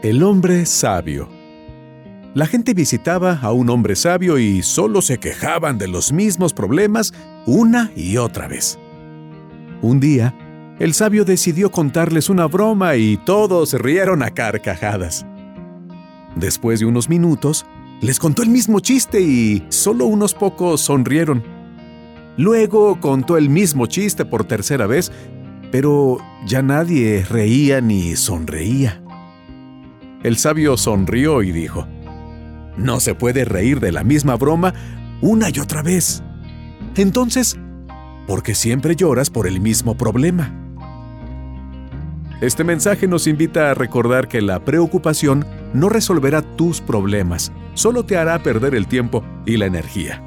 El hombre sabio. La gente visitaba a un hombre sabio y solo se quejaban de los mismos problemas una y otra vez. Un día, el sabio decidió contarles una broma y todos rieron a carcajadas. Después de unos minutos, les contó el mismo chiste y solo unos pocos sonrieron. Luego contó el mismo chiste por tercera vez, pero ya nadie reía ni sonreía. El sabio sonrió y dijo, No se puede reír de la misma broma una y otra vez. Entonces, ¿por qué siempre lloras por el mismo problema? Este mensaje nos invita a recordar que la preocupación no resolverá tus problemas, solo te hará perder el tiempo y la energía.